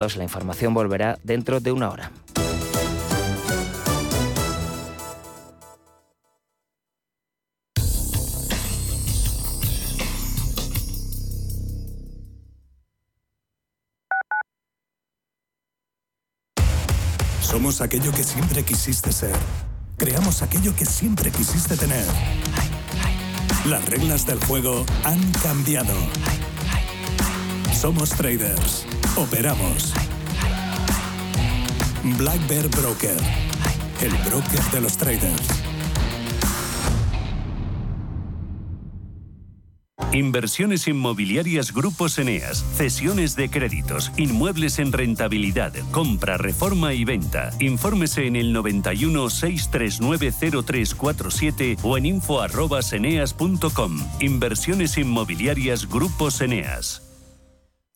La información volverá dentro de una hora. Somos aquello que siempre quisiste ser. Creamos aquello que siempre quisiste tener. Las reglas del juego han cambiado. Somos traders. Operamos. Black Bear Broker. El broker de los traders. Inversiones inmobiliarias Grupos Eneas, cesiones de créditos, inmuebles en rentabilidad, compra, reforma y venta. Infórmese en el 91 639 0347 o en info@eneas.com. Inversiones inmobiliarias Grupos Eneas.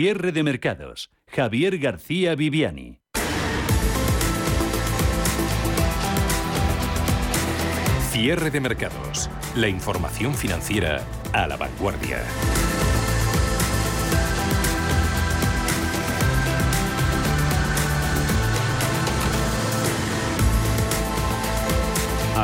Cierre de mercados. Javier García Viviani. Cierre de mercados. La información financiera a la vanguardia.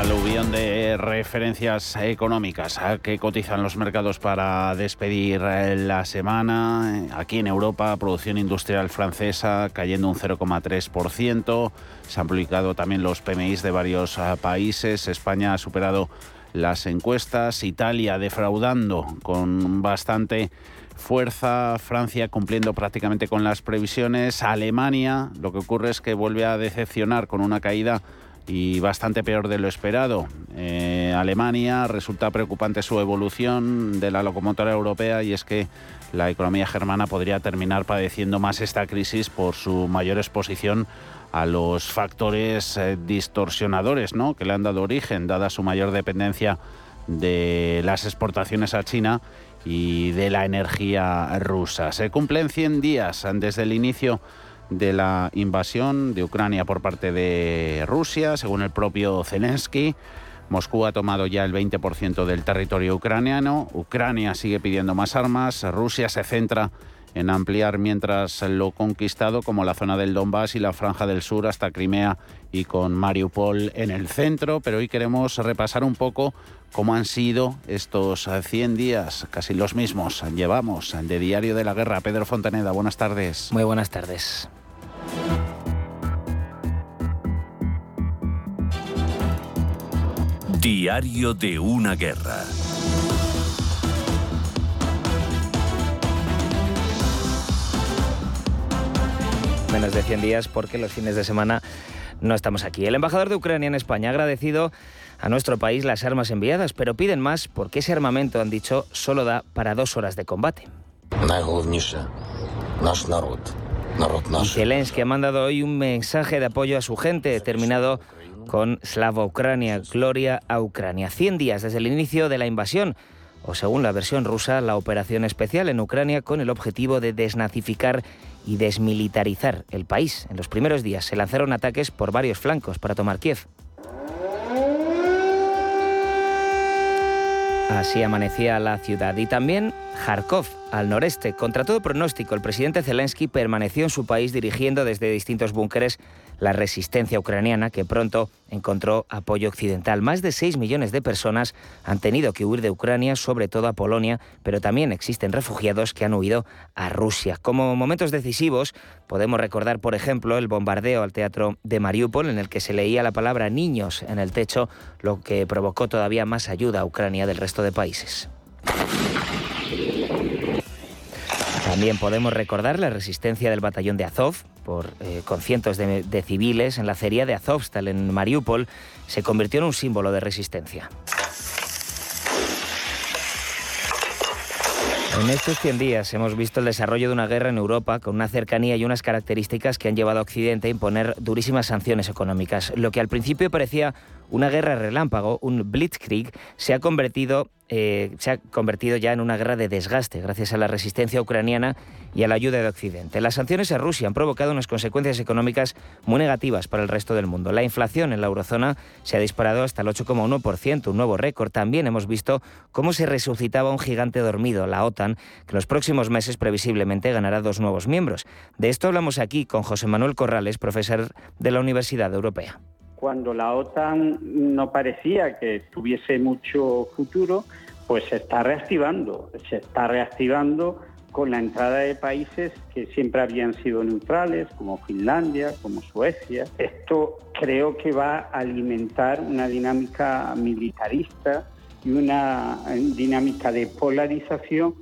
Aluvión de referencias económicas que cotizan los mercados para despedir eh, la semana. Aquí en Europa, producción industrial francesa cayendo un 0,3%. Se han publicado también los PMIs de varios eh, países. España ha superado las encuestas. Italia defraudando con bastante fuerza. Francia cumpliendo prácticamente con las previsiones. Alemania, lo que ocurre es que vuelve a decepcionar con una caída y bastante peor de lo esperado. Eh, Alemania resulta preocupante su evolución de la locomotora europea y es que la economía germana podría terminar padeciendo más esta crisis por su mayor exposición a los factores eh, distorsionadores ¿no? que le han dado origen, dada su mayor dependencia de las exportaciones a China y de la energía rusa. Se cumplen 100 días desde el inicio de la invasión de Ucrania por parte de Rusia, según el propio Zelensky. Moscú ha tomado ya el 20% del territorio ucraniano. Ucrania sigue pidiendo más armas. Rusia se centra en ampliar mientras lo conquistado, como la zona del Donbass y la franja del sur hasta Crimea y con Mariupol en el centro. Pero hoy queremos repasar un poco cómo han sido estos 100 días, casi los mismos. Llevamos de Diario de la Guerra. Pedro Fontaneda, buenas tardes. Muy buenas tardes. Diario de una guerra. Menos de 100 días porque los fines de semana no estamos aquí. El embajador de Ucrania en España ha agradecido a nuestro país las armas enviadas, pero piden más porque ese armamento, han dicho, solo da para dos horas de combate. Y Zelensky ha mandado hoy un mensaje de apoyo a su gente, terminado con Slava Ucrania, Gloria a Ucrania. 100 días desde el inicio de la invasión, o según la versión rusa, la operación especial en Ucrania con el objetivo de desnazificar y desmilitarizar el país. En los primeros días se lanzaron ataques por varios flancos para tomar Kiev. Así amanecía la ciudad y también Kharkov, al noreste. Contra todo pronóstico, el presidente Zelensky permaneció en su país dirigiendo desde distintos búnkeres la resistencia ucraniana que pronto encontró apoyo occidental. Más de 6 millones de personas han tenido que huir de Ucrania, sobre todo a Polonia, pero también existen refugiados que han huido a Rusia. Como momentos decisivos, podemos recordar, por ejemplo, el bombardeo al teatro de Mariupol, en el que se leía la palabra niños en el techo, lo que provocó todavía más ayuda a Ucrania del resto de países. También podemos recordar la resistencia del batallón de Azov, por, eh, con cientos de, civiles en la acería de Azovstal en Mariupol, se convirtió en un símbolo de resistencia. En estos 100 días hemos visto el desarrollo de una guerra en Europa con una cercanía y unas características que han llevado a Occidente a imponer durísimas sanciones económicas. Lo que al principio parecía una guerra relámpago, un blitzkrieg, se ha convertido eh, se ha convertido ya en una guerra de desgaste gracias a la resistencia ucraniana y a la ayuda de Occidente. Las sanciones a Rusia han provocado unas consecuencias económicas muy negativas para el resto del mundo. La inflación en la eurozona se ha disparado hasta el 8,1%, un nuevo récord. También hemos visto cómo se resucitaba un gigante dormido, la OTAN, que en los próximos meses previsiblemente ganará dos nuevos miembros. De esto hablamos aquí con José Manuel Corrales, profesor de la Universidad Europea cuando la OTAN no parecía que tuviese mucho futuro, pues se está reactivando, se está reactivando con la entrada de países que siempre habían sido neutrales, como Finlandia, como Suecia. Esto creo que va a alimentar una dinámica militarista y una dinámica de polarización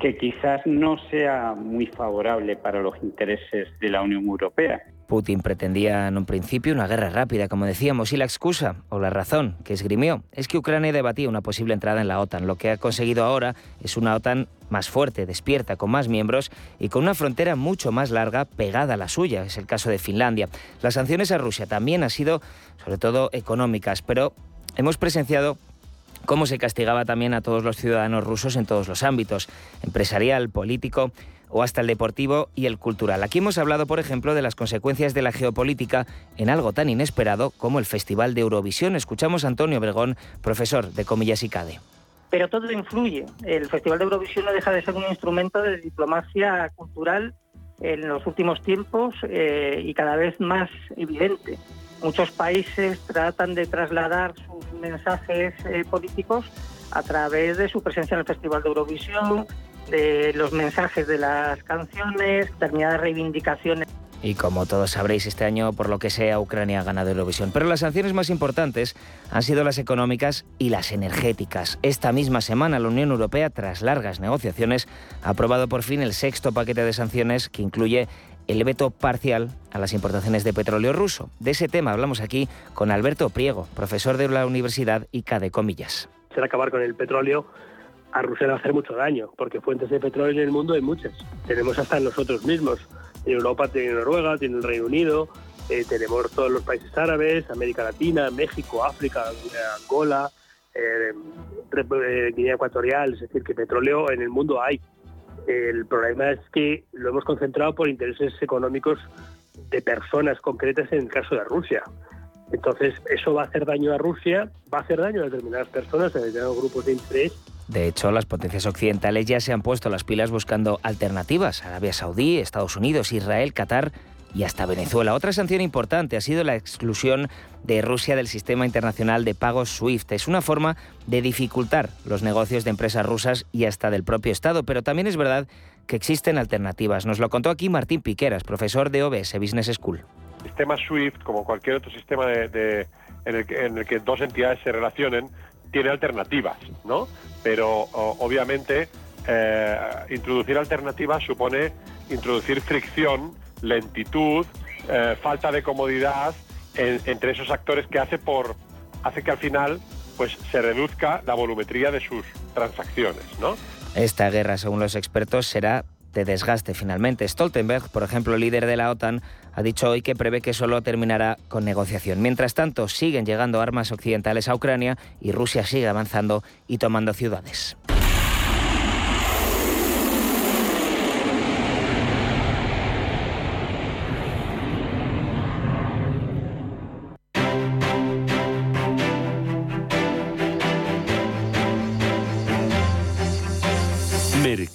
que quizás no sea muy favorable para los intereses de la Unión Europea. Putin pretendía en un principio una guerra rápida, como decíamos, y la excusa o la razón que esgrimió es que Ucrania debatía una posible entrada en la OTAN. Lo que ha conseguido ahora es una OTAN más fuerte, despierta, con más miembros y con una frontera mucho más larga pegada a la suya. Es el caso de Finlandia. Las sanciones a Rusia también han sido, sobre todo, económicas, pero hemos presenciado cómo se castigaba también a todos los ciudadanos rusos en todos los ámbitos, empresarial, político o hasta el deportivo y el cultural. Aquí hemos hablado, por ejemplo, de las consecuencias de la geopolítica en algo tan inesperado como el Festival de Eurovisión. Escuchamos a Antonio Obregón, profesor de Comillas y CADE. Pero todo influye. El Festival de Eurovisión no deja de ser un instrumento de diplomacia cultural en los últimos tiempos eh, y cada vez más evidente. Muchos países tratan de trasladar sus mensajes eh, políticos a través de su presencia en el Festival de Eurovisión, de los mensajes de las canciones, determinadas reivindicaciones. Y como todos sabréis, este año, por lo que sea, Ucrania ha ganado Eurovisión. Pero las sanciones más importantes han sido las económicas y las energéticas. Esta misma semana, la Unión Europea, tras largas negociaciones, ha aprobado por fin el sexto paquete de sanciones que incluye el veto parcial a las importaciones de petróleo ruso. De ese tema hablamos aquí con Alberto Priego, profesor de la Universidad ICA de Comillas. Será acabar con el petróleo a Rusia le va a hacer mucho daño, porque fuentes de petróleo en el mundo hay muchas. Tenemos hasta nosotros mismos. En Europa tiene Noruega, tiene el Reino Unido, eh, tenemos todos los países árabes, América Latina, México, África, Angola, eh, eh, Guinea Ecuatorial, es decir, que petróleo en el mundo hay. El problema es que lo hemos concentrado por intereses económicos de personas concretas en el caso de Rusia. Entonces, eso va a hacer daño a Rusia, va a hacer daño a determinadas personas, a determinados grupos de interés de hecho, las potencias occidentales ya se han puesto las pilas buscando alternativas. Arabia Saudí, Estados Unidos, Israel, Qatar y hasta Venezuela. Otra sanción importante ha sido la exclusión de Rusia del sistema internacional de pagos SWIFT. Es una forma de dificultar los negocios de empresas rusas y hasta del propio Estado, pero también es verdad que existen alternativas. Nos lo contó aquí Martín Piqueras, profesor de OBS Business School. El sistema SWIFT, como cualquier otro sistema en, el que, dos entidades se relacionen, tiene alternativas, ¿no? Pero obviamente eh, introducir alternativas supone introducir fricción, lentitud, eh, falta de comodidad entre esos actores que hace por hace que al final pues se reduzca la volumetría de sus transacciones. Esta guerra, según los expertos, será de desgaste finalmente. Stoltenberg, por ejemplo, líder de la OTAN, ha dicho hoy que prevé que solo terminará con negociación. Mientras tanto, siguen llegando armas occidentales a Ucrania y Rusia sigue avanzando y tomando ciudades.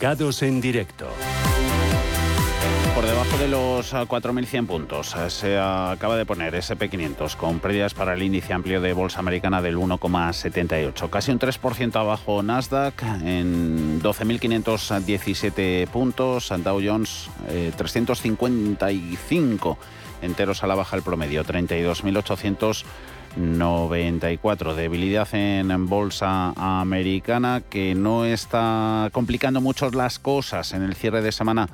Mercados en directo. Por debajo de los 4.100 puntos eh, se acaba de poner SP500 con pérdidas para el índice amplio de bolsa americana del 1,78. Casi un 3% abajo Nasdaq en 12.517 puntos. Dow Jones 355 eh, enteros a la baja el promedio. 32.894. Debilidad en bolsa americana que no está complicando mucho las cosas en el cierre de semana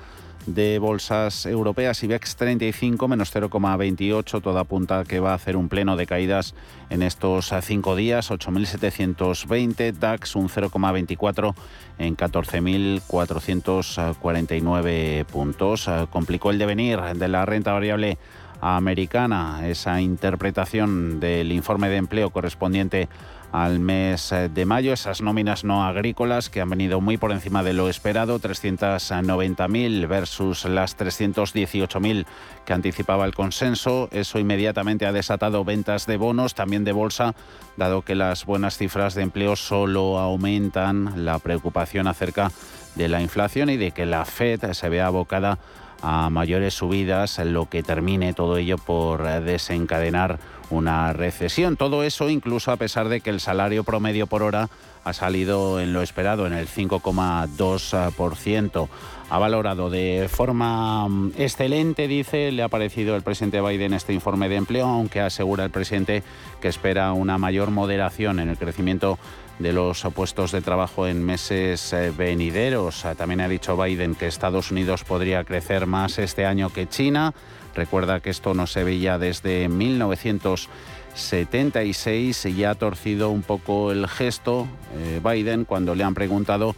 de bolsas europeas, IBEX 35 menos 0,28, toda apunta que va a hacer un pleno de caídas en estos cinco días, 8.720, DAX un 0,24 en 14.449 puntos. Complicó el devenir de la renta variable americana, esa interpretación del informe de empleo correspondiente al mes eh, de mayo. Esas nóminas no agrícolas que han venido muy por encima de lo esperado, 390.000 versus las 318.000 que anticipaba el consenso. Eso inmediatamente ha desatado ventas de bonos, también de bolsa, dado que las buenas cifras de empleo solo aumentan la preocupación acerca de la inflación y de que la Fed se vea abocada mayores subidas, lo que termine todo ello por desencadenar una recesión. Todo eso incluso a pesar de que el salario promedio por hora ha salido en lo esperado, en el 5,2%. Ha valorado de forma mm, excelente, dice, le ha parecido el presidente Biden este informe de empleo, aunque asegura el presidente que espera una mayor moderación en el crecimiento de los puestos de trabajo en meses eh, venideros. También ha dicho Biden que Estados Unidos podría crecer más este año que China. Recuerda que esto no se veía desde 1976 y ha torcido un poco el gesto eh, Biden cuando le han preguntado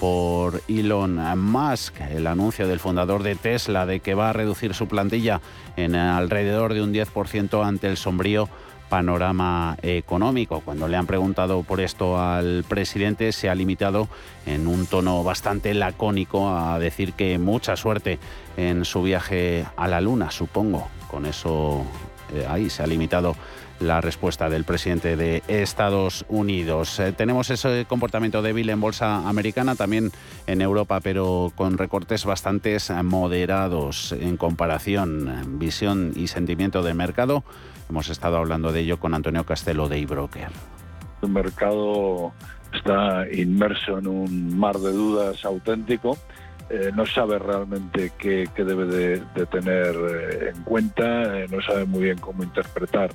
por Elon Musk, el anuncio del fundador de Tesla de que va a reducir su plantilla en alrededor de un 10% ante el sombrío panorama económico. Cuando le han preguntado por esto al presidente, se ha limitado en un tono bastante lacónico a decir que mucha suerte en su viaje a la Luna, supongo. Con eso eh, ahí se ha limitado la respuesta del presidente de Estados Unidos. Eh, tenemos ese comportamiento débil en bolsa americana, también en Europa, pero con recortes bastante moderados en comparación, visión y sentimiento de mercado Hemos estado hablando de ello con Antonio Castelo de eBroker. El mercado está inmerso en un mar de dudas auténtico. Eh, no sabe realmente qué, debe de, tener eh, en cuenta, eh, no sabe muy bien cómo interpretar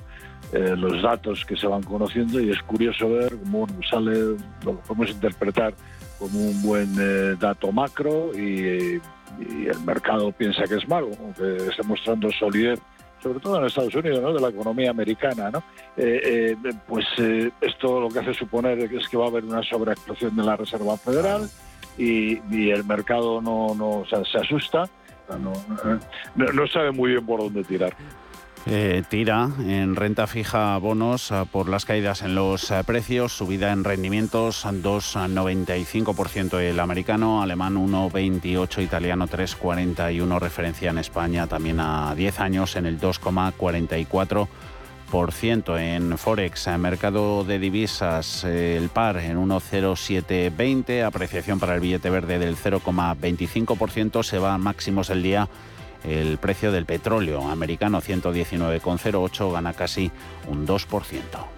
los datos que se van conociendo y es curioso ver cómo sale, lo podemos interpretar como un buen dato macro y, el mercado piensa que es malo, aunque esté mostrando solidez sobre todo en Estados Unidos, ¿no? de la economía americana, ¿no? Eh, eh, pues eh, esto lo que hace suponer es que va a haber una sobreactuación de la Reserva Federal y, el mercado no, no se asusta, no sabe muy bien por dónde tirar. Eh, tira en renta fija bonos ah, por las caídas en los ah, precios, subida en rendimientos 2,95% el americano, alemán 1,28, italiano 3,41, referencia en España también a 10 años en el 2,44%. En Forex, en mercado de divisas, eh, el par en 1,0720, apreciación para el billete verde del 0,25%, se va a máximos el día el precio del petróleo americano 119,08 gana casi un 2%.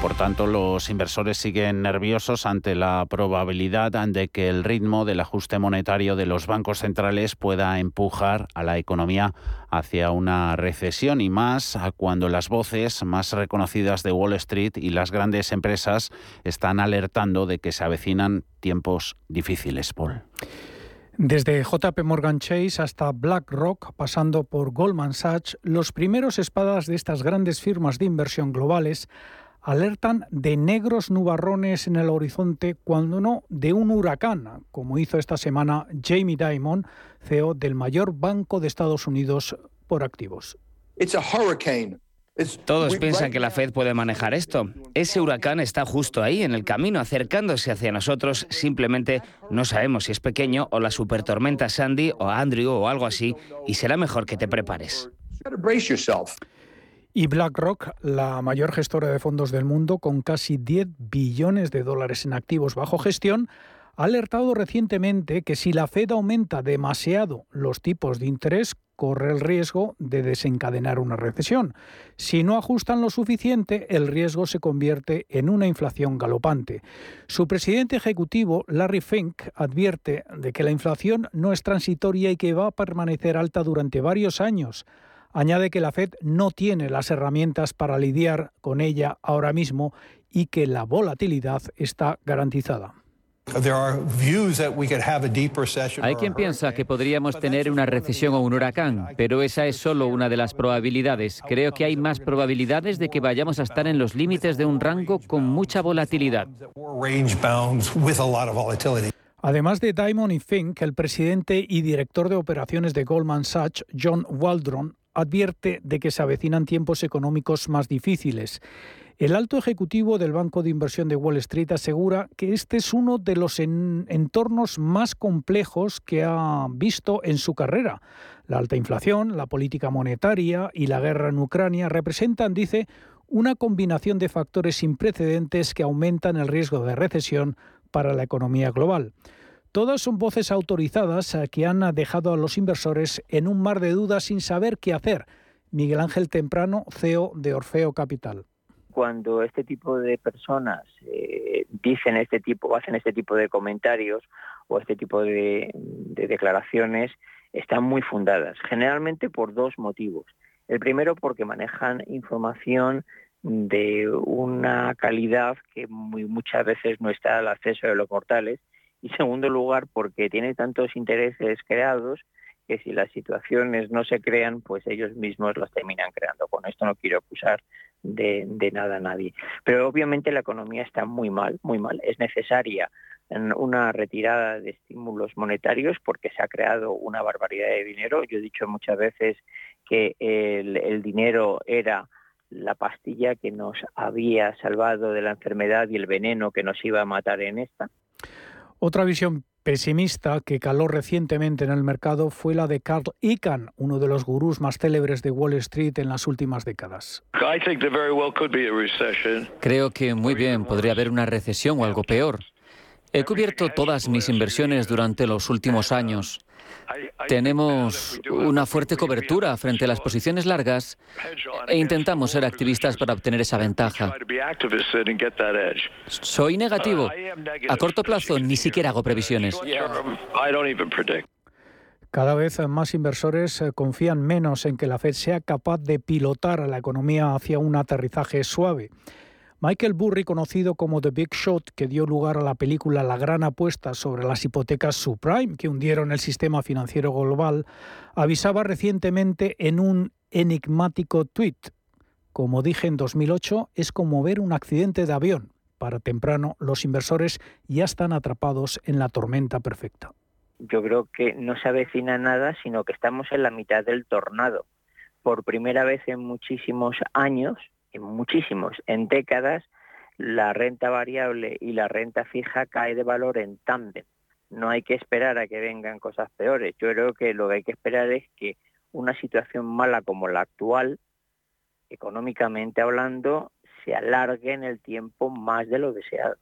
Por tanto, los inversores siguen nerviosos ante la probabilidad de que el ritmo del ajuste monetario de los bancos centrales pueda empujar a la economía hacia una recesión y más cuando las voces más reconocidas de Wall Street y las grandes empresas están alertando de que se avecinan tiempos difíciles, Paul. Desde JP Morgan Chase hasta BlackRock, pasando por Goldman Sachs, los primeros espadas de estas grandes firmas de inversión globales alertan de negros nubarrones en el horizonte, cuando no de un huracán, como hizo esta semana Jamie Dimon, CEO del mayor banco de Estados Unidos por activos. Todos piensan que la Fed puede manejar esto. Ese huracán está justo ahí, en el camino, acercándose hacia nosotros. Simplemente no sabemos si es pequeño o la supertormenta Sandy o Andrew o algo así, y será mejor que te prepares. Y BlackRock, la mayor gestora de fondos del mundo, con casi 10 billones de dólares en activos bajo gestión, ha alertado recientemente que si la Fed aumenta demasiado los tipos de interés, corre el riesgo de desencadenar una recesión. Si no ajustan lo suficiente, el riesgo se convierte en una inflación galopante. Su presidente ejecutivo, Larry Fink, advierte de que la inflación no es transitoria y que va a permanecer alta durante varios años. Añade que la Fed no tiene las herramientas para lidiar con ella ahora mismo y que la volatilidad está garantizada. Hay quien piensa que podríamos tener una recesión o un huracán, pero esa es solo una de las probabilidades. Creo que hay más probabilidades de que vayamos a estar en los límites de un rango con mucha volatilidad. Además de Diamond y Fink, el presidente y director de operaciones de Goldman Sachs, John Waldron, advierte de que se avecinan tiempos económicos más difíciles. El alto ejecutivo del Banco de Inversión de Wall Street asegura que este es uno de los entornos más complejos que ha visto en su carrera. La alta inflación, la política monetaria y la guerra en Ucrania representan, dice, una combinación de factores sin precedentes que aumentan el riesgo de recesión para la economía global. Todas son voces autorizadas que han dejado a los inversores en un mar de dudas sin saber qué hacer. Miguel Ángel Temprano, CEO de Orfeo Capital cuando este tipo de personas eh, dicen este tipo, hacen este tipo de comentarios o este tipo de, declaraciones, están muy fundadas, generalmente por dos motivos. El primero porque manejan información de una calidad que muchas veces no está al acceso de los mortales y segundo lugar porque tiene tantos intereses creados que si las situaciones no se crean, pues ellos mismos las terminan creando. Con esto no quiero acusar de, nada a nadie. Pero obviamente la economía está muy mal, muy mal. Es necesaria una retirada de estímulos monetarios porque se ha creado una barbaridad de dinero. Yo he dicho muchas veces que el dinero era la pastilla que nos había salvado de la enfermedad y el veneno que nos iba a matar en esta. Otra visión pesimista que caló recientemente en el mercado fue la de Carl Icahn, uno de los gurús más célebres de Wall Street en las últimas décadas. Creo que muy bien podría haber una recesión o algo peor. He cubierto todas mis inversiones durante los últimos años. Tenemos una fuerte cobertura frente a las posiciones largas e intentamos ser activistas para obtener esa ventaja. Soy negativo. A corto plazo ni siquiera hago previsiones. Cada vez más inversores eh, confían menos en que la Fed sea capaz de pilotar a la economía hacia un aterrizaje suave. Michael Burry, conocido como The Big Shot, que dio lugar a la película La gran apuesta sobre las hipotecas subprime que hundieron el sistema financiero global, avisaba recientemente en un enigmático tweet. Como dije en 2008, es como ver un accidente de avión. Para temprano, los inversores ya están atrapados en la tormenta perfecta. Yo creo que no se avecina nada, sino que estamos en la mitad del tornado. Por primera vez en muchísimos años, muchísimos, en décadas, la renta variable y la renta fija cae de valor en tándem. No hay que esperar a que vengan cosas peores. Yo creo que lo que hay que esperar es que una situación mala como la actual, económicamente hablando, se alargue en el tiempo más de lo deseado.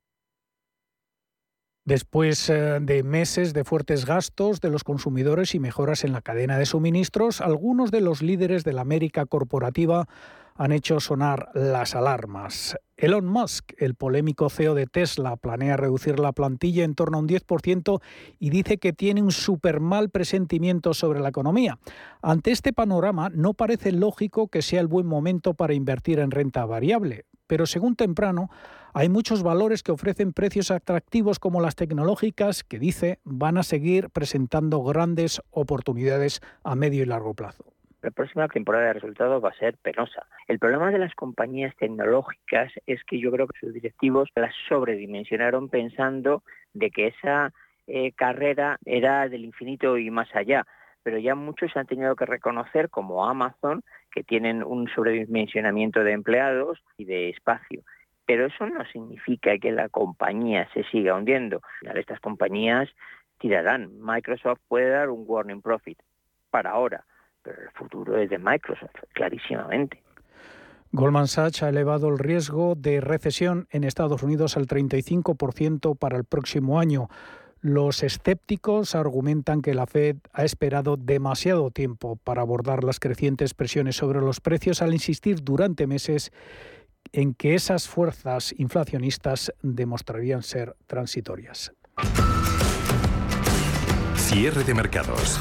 Después eh, de meses de fuertes gastos de los consumidores y mejoras en la cadena de suministros, algunos de los líderes de la América corporativa han hecho sonar las alarmas. Elon Musk, el polémico CEO de Tesla, planea reducir la plantilla en torno a un 10% y dice que tiene un súper mal presentimiento sobre la economía. Ante este panorama, no parece lógico que sea el buen momento para invertir en renta variable. Pero según temprano, hay muchos valores que ofrecen precios atractivos como las tecnológicas que dice van a seguir presentando grandes oportunidades a medio y largo plazo la próxima temporada de resultados va a ser penosa. El problema de las compañías tecnológicas es que yo creo que sus directivos las sobredimensionaron pensando de que esa eh, carrera era del infinito y más allá. Pero ya muchos han tenido que reconocer, como Amazon, que tienen un sobredimensionamiento de empleados y de espacio. Pero eso no significa que la compañía se siga hundiendo. Estas compañías tirarán. Microsoft puede dar un warning profit para ahora pero el futuro es de Microsoft, clarísimamente. Goldman Sachs ha elevado el riesgo de recesión en Estados Unidos al 35% para el próximo año. Los escépticos argumentan que la Fed ha esperado demasiado tiempo para abordar las crecientes presiones sobre los precios al insistir durante meses en que esas fuerzas inflacionistas demostrarían ser transitorias. Cierre de mercados.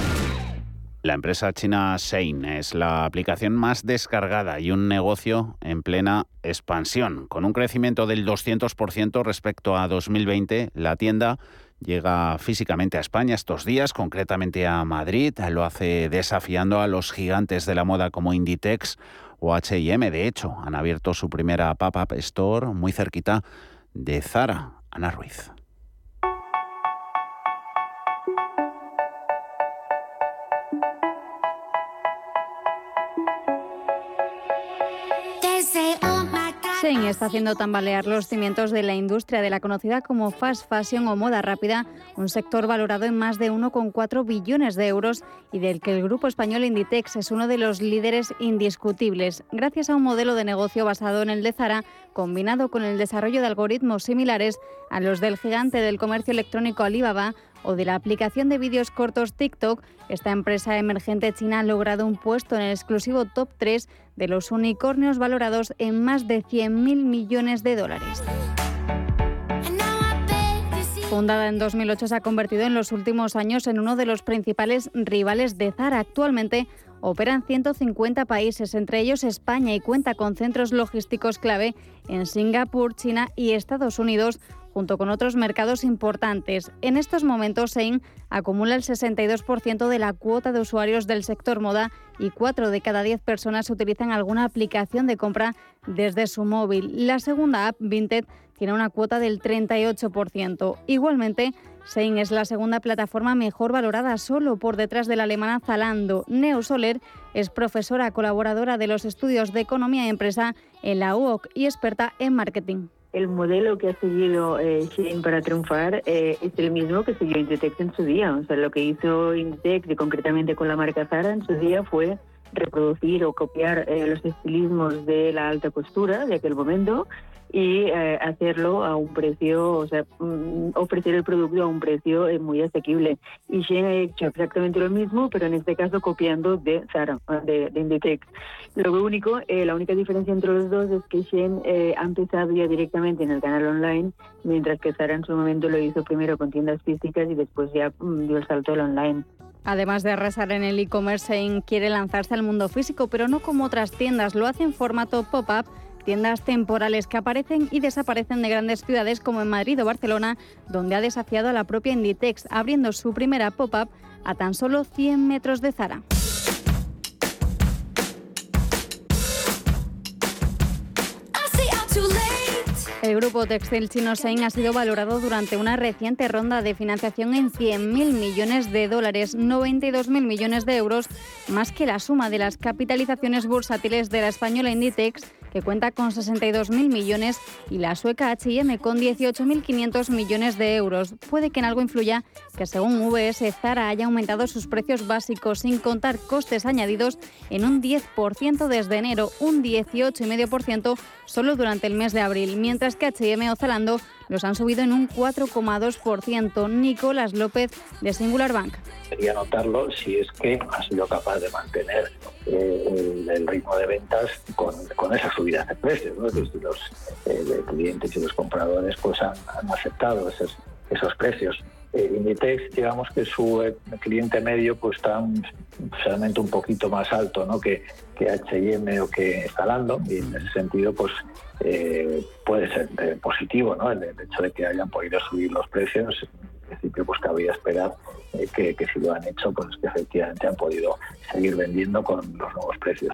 La empresa china Shein es la aplicación más descargada y un negocio en plena expansión. Con un crecimiento del 200% respecto a 2020, la tienda llega físicamente a España estos días, concretamente a Madrid. Lo hace desafiando a los gigantes de la moda como Inditex o HM. De hecho, han abierto su primera pop-up store muy cerquita de Zara. Ana Ruiz. Shein está haciendo tambalear los cimientos de la industria de la conocida como fast fashion o moda rápida, un sector valorado en más de 1,4 billones de euros y del que el grupo español Inditex es uno de los líderes indiscutibles, gracias a un modelo de negocio basado en el de Zara, combinado con el desarrollo de algoritmos similares a los del gigante del comercio electrónico Alibaba o de la aplicación de vídeos cortos TikTok, esta empresa emergente china ha logrado un puesto en el exclusivo top 3 de los unicornios valorados en más de 100.000 millones de dólares. Fundada en 2008, se ha convertido en los últimos años en uno de los principales rivales de Zara. Actualmente opera en 150 países, entre ellos España, y cuenta con centros logísticos clave en Singapur, China y Estados Unidos, junto con otros mercados importantes. En estos momentos, Sein acumula el 62% de la cuota de usuarios del sector moda y 4 de cada 10 personas utilizan alguna aplicación de compra desde su móvil. La segunda app, Vinted, tiene una cuota del 38%. Igualmente, Sein es la segunda plataforma mejor valorada solo por detrás de la alemana Zalando. Neo Soler es profesora colaboradora de los estudios de economía y empresa en la UOC y experta en marketing el modelo que ha seguido eh, para triunfar eh, es el mismo que siguió Inditex en su día. O sea, lo que hizo Inditex, y concretamente con la marca Zara en su día, fue reproducir o copiar eh, los estilismos de la alta costura de aquel momento y eh, hacerlo a un precio, o sea, mm, ofrecer el producto a un precio eh, muy asequible. Y Shein ha hecho exactamente lo mismo, pero en este caso copiando de Zara, de, de Inditex. Lo único, eh, la única diferencia entre los dos es que Shein ha empezado ya directamente en el canal online, mientras que Zara en su momento lo hizo primero con tiendas físicas y después ya mm, dio el salto al online. Además de arrasar en el e-commerce, Shein quiere lanzarse al mundo físico, pero no como otras tiendas, lo hace en formato pop-up tiendas temporales que aparecen y desaparecen de grandes ciudades como en Madrid o Barcelona, donde ha desafiado a la propia Inditex, abriendo su primera pop-up a tan solo 100 metros de Zara. El grupo textil chino Shein ha sido valorado durante una reciente ronda de financiación en 100.000 millones de dólares, 92.000 millones de euros, más que la suma de las capitalizaciones bursátiles de la española Inditex que cuenta con 62.000 millones, y la sueca H&M con 18.500 millones de euros. Puede que en algo influya que según VS Zara haya aumentado sus precios básicos sin contar costes añadidos en un 10% desde enero, un 18,5% solo durante el mes de abril, mientras que H&M o Zalando los han subido en un 4,2%. Nicolás López de Singular Bank. Sería notarlo si es que ha sido capaz de mantener eh, el, ritmo de ventas con, con esa subida de precios. ¿no? los eh, clientes y los compradores pues han, aceptado esos, esos precios. Eh, Inditex, digamos que su cliente medio pues está realmente un poquito más alto ¿no? que, que H&M o que Zalando y en ese sentido pues eh, puede ser eh, positivo ¿no? el, hecho de que hayan podido subir los precios en principio pues cabría esperar eh, que, que, si lo han hecho pues que efectivamente han podido seguir vendiendo con los nuevos precios.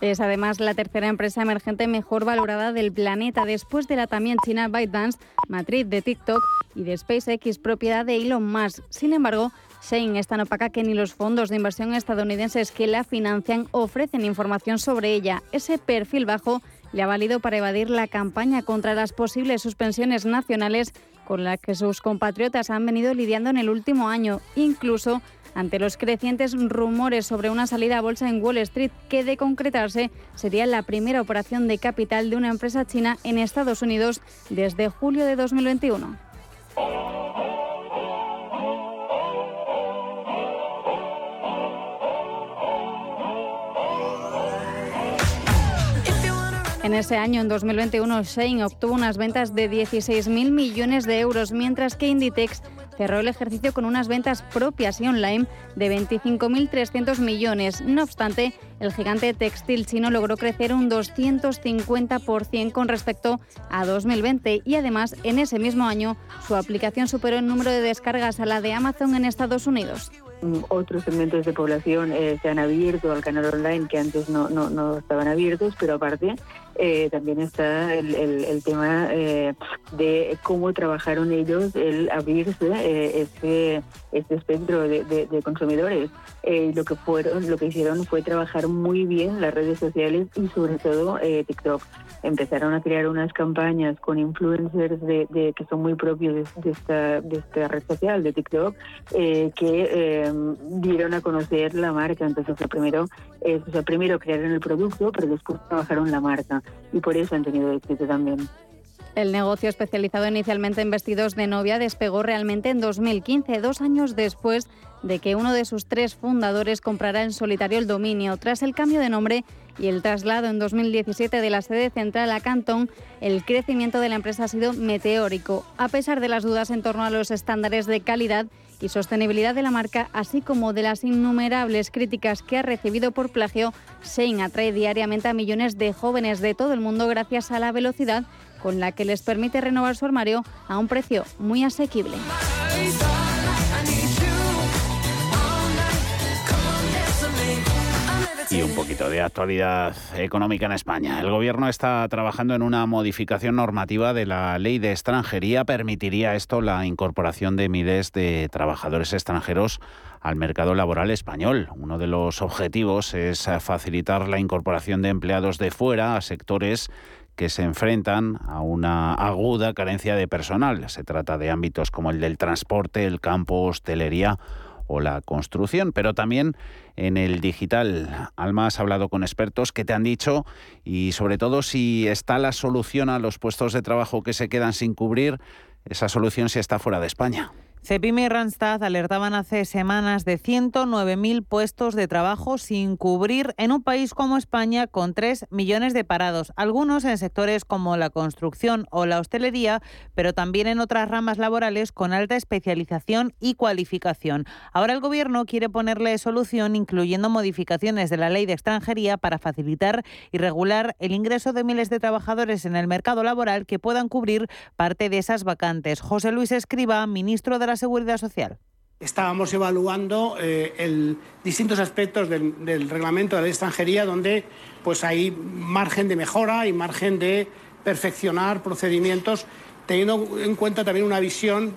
Es además la tercera empresa emergente mejor valorada del planeta después de la también china ByteDance, matriz de TikTok y de SpaceX, propiedad de Elon Musk. Sin embargo, Shane es tan opaca que ni los fondos de inversión estadounidenses que la financian ofrecen información sobre ella. Ese perfil bajo le ha valido para evadir la campaña contra las posibles suspensiones nacionales con las que sus compatriotas han venido lidiando en el último año, incluso ante los crecientes rumores sobre una salida a bolsa en Wall Street que de concretarse sería la primera operación de capital de una empresa china en Estados Unidos desde julio de 2021. En ese año, en 2021, Shane obtuvo unas ventas de 16.000 millones de euros, mientras que Inditex cerró el ejercicio con unas ventas propias y online de 25.300 millones. No obstante, el gigante textil chino logró crecer un 250% con respecto a 2020 y además en ese mismo año su aplicación superó el número de descargas a la de Amazon en Estados Unidos otros segmentos de población eh, se han abierto al canal online que antes no, no, no estaban abiertos, pero aparte eh, también está el, tema eh, de cómo trabajaron ellos el abrirse eh, este, este espectro de, de, consumidores. lo que fueron, lo que hicieron fue trabajar muy bien las redes sociales y sobre todo TikTok. Empezaron a crear unas campañas con influencers de, que son muy propios de, esta, de esta red social, de TikTok, que dieron a conocer la marca. Entonces, primero, o sea, primero crearon el producto, pero después trabajaron la marca y por eso han tenido éxito también. El negocio especializado inicialmente en vestidos de novia despegó realmente en 2015, dos años después de que uno de sus tres fundadores comprara en solitario el dominio. Tras el cambio de nombre y el traslado en 2017 de la sede central a Cantón, el crecimiento de la empresa ha sido meteórico. A pesar de las dudas en torno a los estándares de calidad y sostenibilidad de la marca, así como de las innumerables críticas que ha recibido por plagio, Shein atrae diariamente a millones de jóvenes de todo el mundo gracias a la velocidad con la que les permite renovar su armario a un precio muy asequible. Y un poquito de actualidad económica en España. El Gobierno está trabajando en una modificación normativa de la ley de extranjería. Permitiría esto la incorporación de miles de trabajadores extranjeros al mercado laboral español. Uno de los objetivos es facilitar la incorporación de empleados de fuera a sectores que se enfrentan a una aguda carencia de personal. Se trata de ámbitos como el del transporte, el campo, hostelería o la construcción, pero también en el digital. Alma, has hablado con expertos que te han dicho y sobre todo si está la solución a los puestos de trabajo que se quedan sin cubrir, esa solución si está fuera de España. Cepime y Randstad alertaban hace semanas de 109.000 puestos de trabajo sin cubrir en un país como España con 3 millones de parados, algunos en sectores como la construcción o la hostelería, pero también en otras ramas laborales con alta especialización y cualificación. Ahora el Gobierno quiere ponerle solución incluyendo modificaciones de la ley de extranjería para facilitar y regular el ingreso de miles de trabajadores en el mercado laboral que puedan cubrir parte de esas vacantes. José Luis Escriba, ministro de la Seguridad Social? Estábamos evaluando eh, distintos aspectos del, reglamento de la extranjería donde pues, hay margen de mejora y margen de perfeccionar procedimientos, teniendo en cuenta también una visión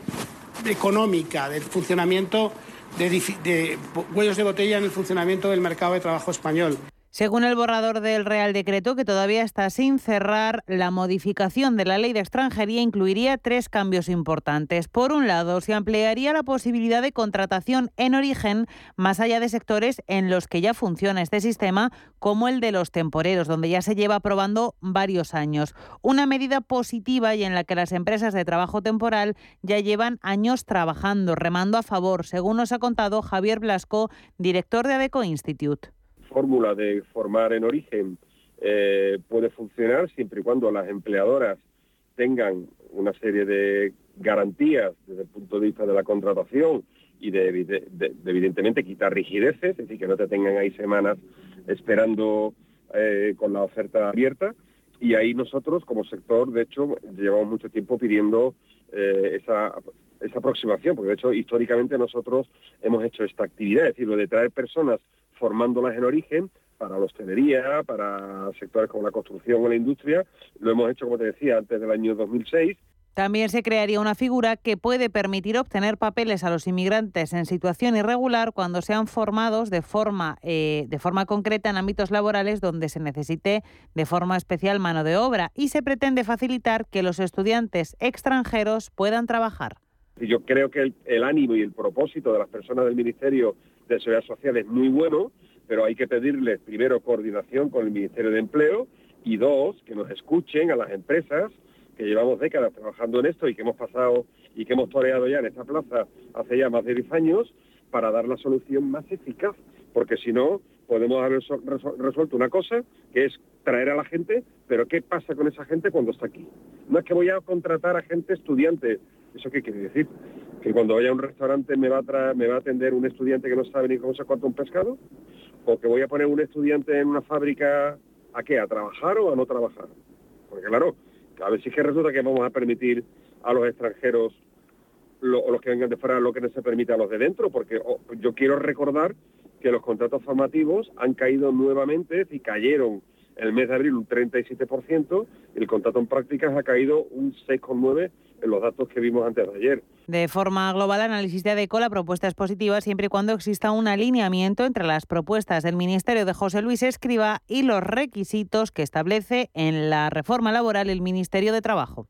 económica del funcionamiento de, de huellos de botella en el funcionamiento del mercado de trabajo español. Según el borrador del Real Decreto, que todavía está sin cerrar, la modificación de la ley de extranjería incluiría tres cambios importantes. Por un lado, se ampliaría la posibilidad de contratación en origen más allá de sectores en los que ya funciona este sistema, como el de los temporeros, donde ya se lleva probando varios años. Una medida positiva y en la que las empresas de trabajo temporal ya llevan años trabajando, remando a favor, según nos ha contado Javier Blasco, director de ADECO Institute fórmula de formar en origen eh, puede funcionar siempre y cuando las empleadoras tengan una serie de garantías desde el punto de vista de la contratación y de, evidentemente quitar rigideces, es decir, que no te tengan ahí semanas esperando eh, con la oferta abierta. Y ahí nosotros, como sector, de hecho, llevamos mucho tiempo pidiendo eh, esa, esa aproximación, porque de hecho, históricamente nosotros hemos hecho esta actividad, es decir, lo de traer personas formándolas en origen para la hostelería, para sectores como la construcción o la industria. Lo hemos hecho, como te decía, antes del año 2006 También se crearía una figura que puede permitir obtener papeles a los inmigrantes en situación irregular cuando sean formados de forma, eh, de forma concreta en ámbitos laborales donde se necesite de forma especial mano de obra y se pretende facilitar que los estudiantes extranjeros puedan trabajar. Yo creo que el, ánimo y el propósito de las personas del Ministerio de Seguridad Social es muy bueno, pero hay que pedirles primero coordinación con el Ministerio de Empleo y dos, que nos escuchen a las empresas que llevamos décadas trabajando en esto y que hemos pasado y que hemos toreado ya en esta plaza hace ya más de 10 años para dar la solución más eficaz, porque si no podemos haber resuelto una cosa que es traer a la gente, pero ¿qué pasa con esa gente cuando está aquí? No es que voy a contratar a gente estudiante, ¿eso qué quiere decir? Que cuando vaya a un restaurante me va a, me va a atender un estudiante que no sabe ni cómo se corta un pescado, o que voy a poner un estudiante en una fábrica a qué, a trabajar o a no trabajar. Porque claro, a ver si es que resulta que vamos a permitir a los extranjeros o los que vengan de fuera lo que no se permite a los de dentro, porque oh, yo quiero recordar que los contratos formativos han caído nuevamente y cayeron el mes de abril un 37%, y el contrato en prácticas ha caído un 6,9% en los datos que vimos antes de ayer. De forma global, análisis de ADECO, la propuesta es positiva siempre y cuando exista un alineamiento entre las propuestas del Ministerio de José Luis Escriba y los requisitos que establece en la reforma laboral el Ministerio de Trabajo.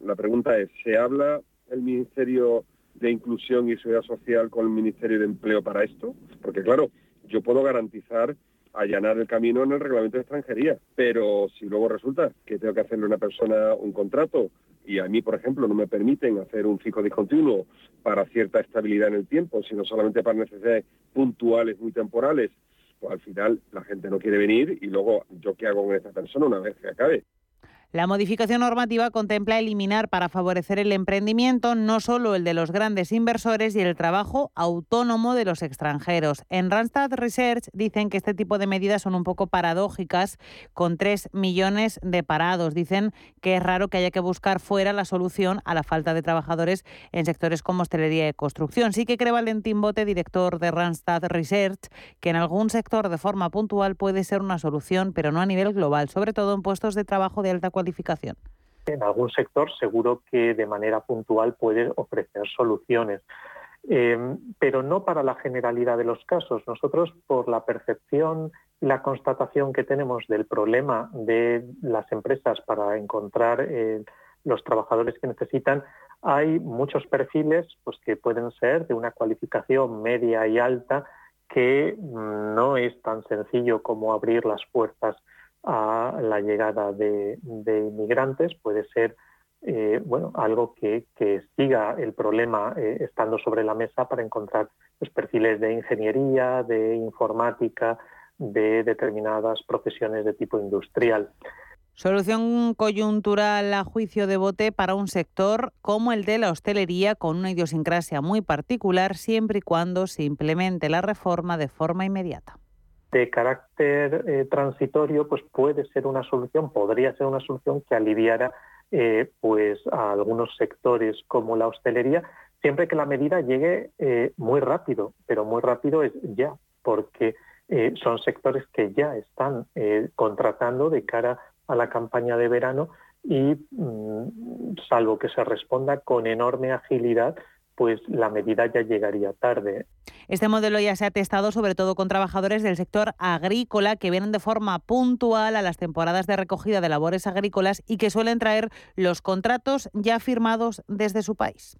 La pregunta es, ¿se habla el Ministerio de Inclusión y Seguridad Social con el Ministerio de Empleo para esto? Porque claro, yo puedo garantizar allanar el camino en el reglamento de extranjería. Pero si luego resulta que tengo que hacerle a una persona un contrato y a mí, por ejemplo, no me permiten hacer un fijo discontinuo para cierta estabilidad en el tiempo, sino solamente para necesidades puntuales, muy temporales, pues al final la gente no quiere venir y luego yo qué hago con esta persona una vez que acabe. La modificación normativa contempla eliminar para favorecer el emprendimiento no solo el de los grandes inversores y el trabajo autónomo de los extranjeros. En Randstad Research dicen que este tipo de medidas son un poco paradójicas con 3 millones de parados. Dicen que es raro que haya que buscar fuera la solución a la falta de trabajadores en sectores como hostelería y construcción. Sí que cree Valentín Bote, director de Randstad Research, que en algún sector de forma puntual puede ser una solución, pero no a nivel global, sobre todo en puestos de trabajo de alta cualidad en algún sector seguro que de manera puntual puede ofrecer soluciones, eh, pero no para la generalidad de los casos. Nosotros, por la percepción y la constatación que tenemos del problema de las empresas para encontrar eh, los trabajadores que necesitan, hay muchos perfiles pues, que pueden ser de una cualificación media y alta que mm, no es tan sencillo como abrir las puertas a la llegada de, inmigrantes puede ser eh, bueno, algo que, siga el problema eh, estando sobre la mesa para encontrar los perfiles de ingeniería, de informática, de determinadas profesiones de tipo industrial. Solución coyuntural a juicio de bote para un sector como el de la hostelería con una idiosincrasia muy particular siempre y cuando se implemente la reforma de forma inmediata de carácter eh, transitorio, pues puede ser una solución, podría ser una solución que aliviara eh, pues a algunos sectores como la hostelería, siempre que la medida llegue eh, muy rápido, pero muy rápido es ya, porque son sectores que ya están contratando de cara a la campaña de verano y mm, salvo que se responda con enorme agilidad, pues la medida ya llegaría tarde. Este modelo ya se ha testado sobre todo con trabajadores del sector agrícola que vienen de forma puntual a las temporadas de recogida de labores agrícolas y que suelen traer los contratos ya firmados desde su país.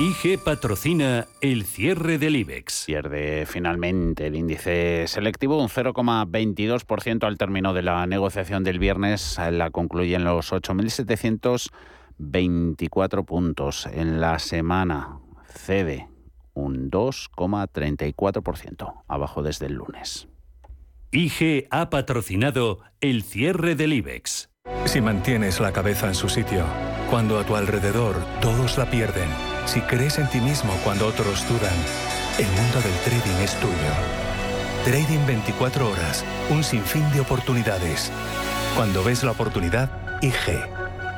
IG patrocina el cierre del IBEX. Pierde finalmente el índice selectivo un 0,22% al término de la negociación del viernes. La concluyen los 8.700 24 puntos en la semana. Cede un 2,34%, abajo desde el lunes. IG ha patrocinado el cierre del IBEX. Si mantienes la cabeza en su sitio, cuando a tu alrededor todos la pierden, si crees en ti mismo cuando otros dudan, el mundo del trading es tuyo. Trading 24 horas, un sinfín de oportunidades. Cuando ves la oportunidad, IG.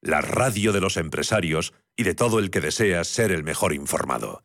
la radio de los empresarios y de todo el que desea ser el mejor informado.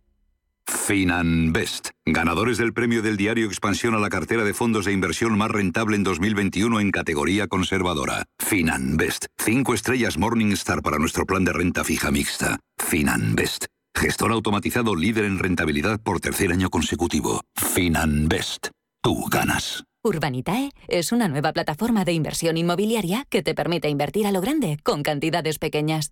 Finanbest, ganadores del premio del diario Expansión a la cartera de fondos de inversión más rentable en 2021 en categoría conservadora. Finanbest, 5 estrellas Morningstar para nuestro plan de renta fija mixta. Finanbest, gestor automatizado líder en rentabilidad por tercer año consecutivo. Finanbest, tú ganas. Urbanitae es una nueva plataforma de inversión inmobiliaria que te permite invertir a lo grande con cantidades pequeñas.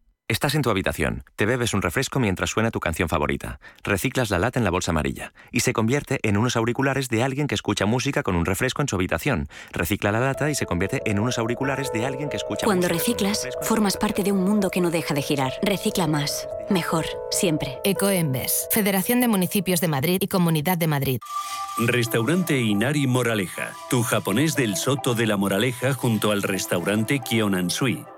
Estás en tu habitación, te bebes un refresco mientras suena tu canción favorita, reciclas la lata en la bolsa amarilla y se convierte en unos auriculares de alguien que escucha música con un refresco en su habitación. Recicla la lata y se convierte en unos auriculares de alguien que escucha Cuando música. reciclas, formas parte de un mundo que no deja de girar. Recicla más, mejor, siempre. Ecoembes, Federación de Municipios de Madrid y Comunidad de Madrid. Restaurante Inari Moraleja, tu japonés del Soto de la Moraleja junto al restaurante Kionansui.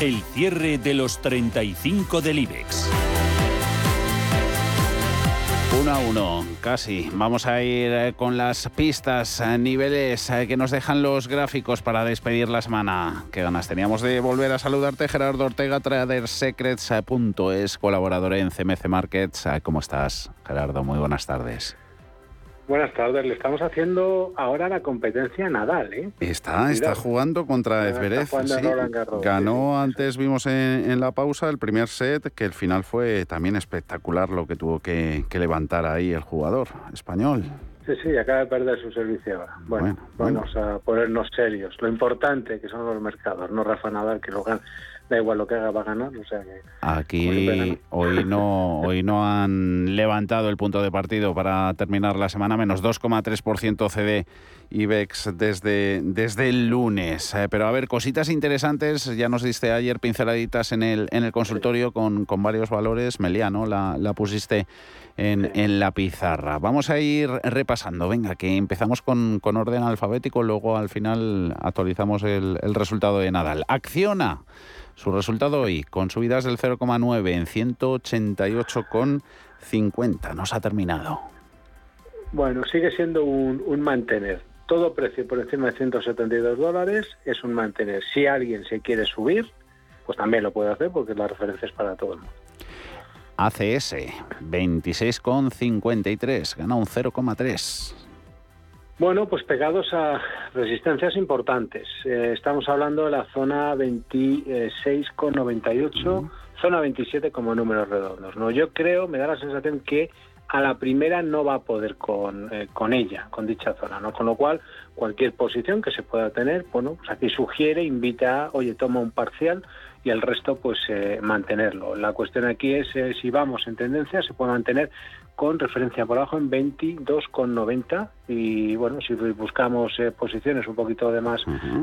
El cierre de los 35 del IBEX. Uno a uno, casi. Vamos a ir eh, con las pistas, eh, niveles eh, que nos dejan los gráficos para despedir la semana. Qué ganas teníamos de volver a saludarte, Gerardo Ortega, tradersecrets.es, colaborador en CMC Markets. ¿Cómo estás, Gerardo? Muy buenas tardes. Buenas tardes, le estamos haciendo ahora la competencia a Nadal, ¿eh? Está, está jugando contra Está Zverev. jugando sí. Roland Garros, Ganó antes, vimos en, en la pausa el primer set, que el final fue también espectacular lo que tuvo que, que levantar ahí el jugador español. Sí, sí, acaba de perder su servicio ahora. Bueno, vamos a ponernos serios. Lo importante que son los mercados, no Rafa Nadal, que lo gana. Da igual lo que haga, va a ganar. O sea que Aquí hoy no, hoy no han levantado el punto de partido para terminar la semana, menos 2,3% CD IBEX desde, desde el lunes. Eh, pero a ver, cositas interesantes, ya nos diste ayer pinceladitas en el, en el consultorio con, con varios valores. Meliano, la, la pusiste en, en la pizarra. Vamos a ir repasando, venga, que empezamos con, con orden alfabético, luego al final actualizamos el, el resultado de Nadal. Acciona. Su resultado hoy, con subidas del 0,9 en 188,50. Nos ha terminado. Bueno, sigue siendo un, un mantener. Todo precio por encima de 172 dólares es un mantener. Si alguien se quiere subir, pues también lo puede hacer porque la referencia es para todo el mundo. ACS, 26,53. Gana un 0,3. Bueno, pues pegados a resistencias importantes. Eh, estamos hablando de la zona 26,98, zona 27 como números redondos. ¿no? Yo creo, me da la sensación que a la primera no va a poder con, eh, con ella, con dicha zona, ¿no? Con lo cual, cualquier posición que se pueda tener, bueno, pues aquí sugiere, invita, a, oye, toma un parcial y el resto, pues eh, mantenerlo. La cuestión aquí es eh, si vamos en tendencia, se puede mantener con referencia por abajo en 22,90 y bueno, si buscamos eh, posiciones un poquito de más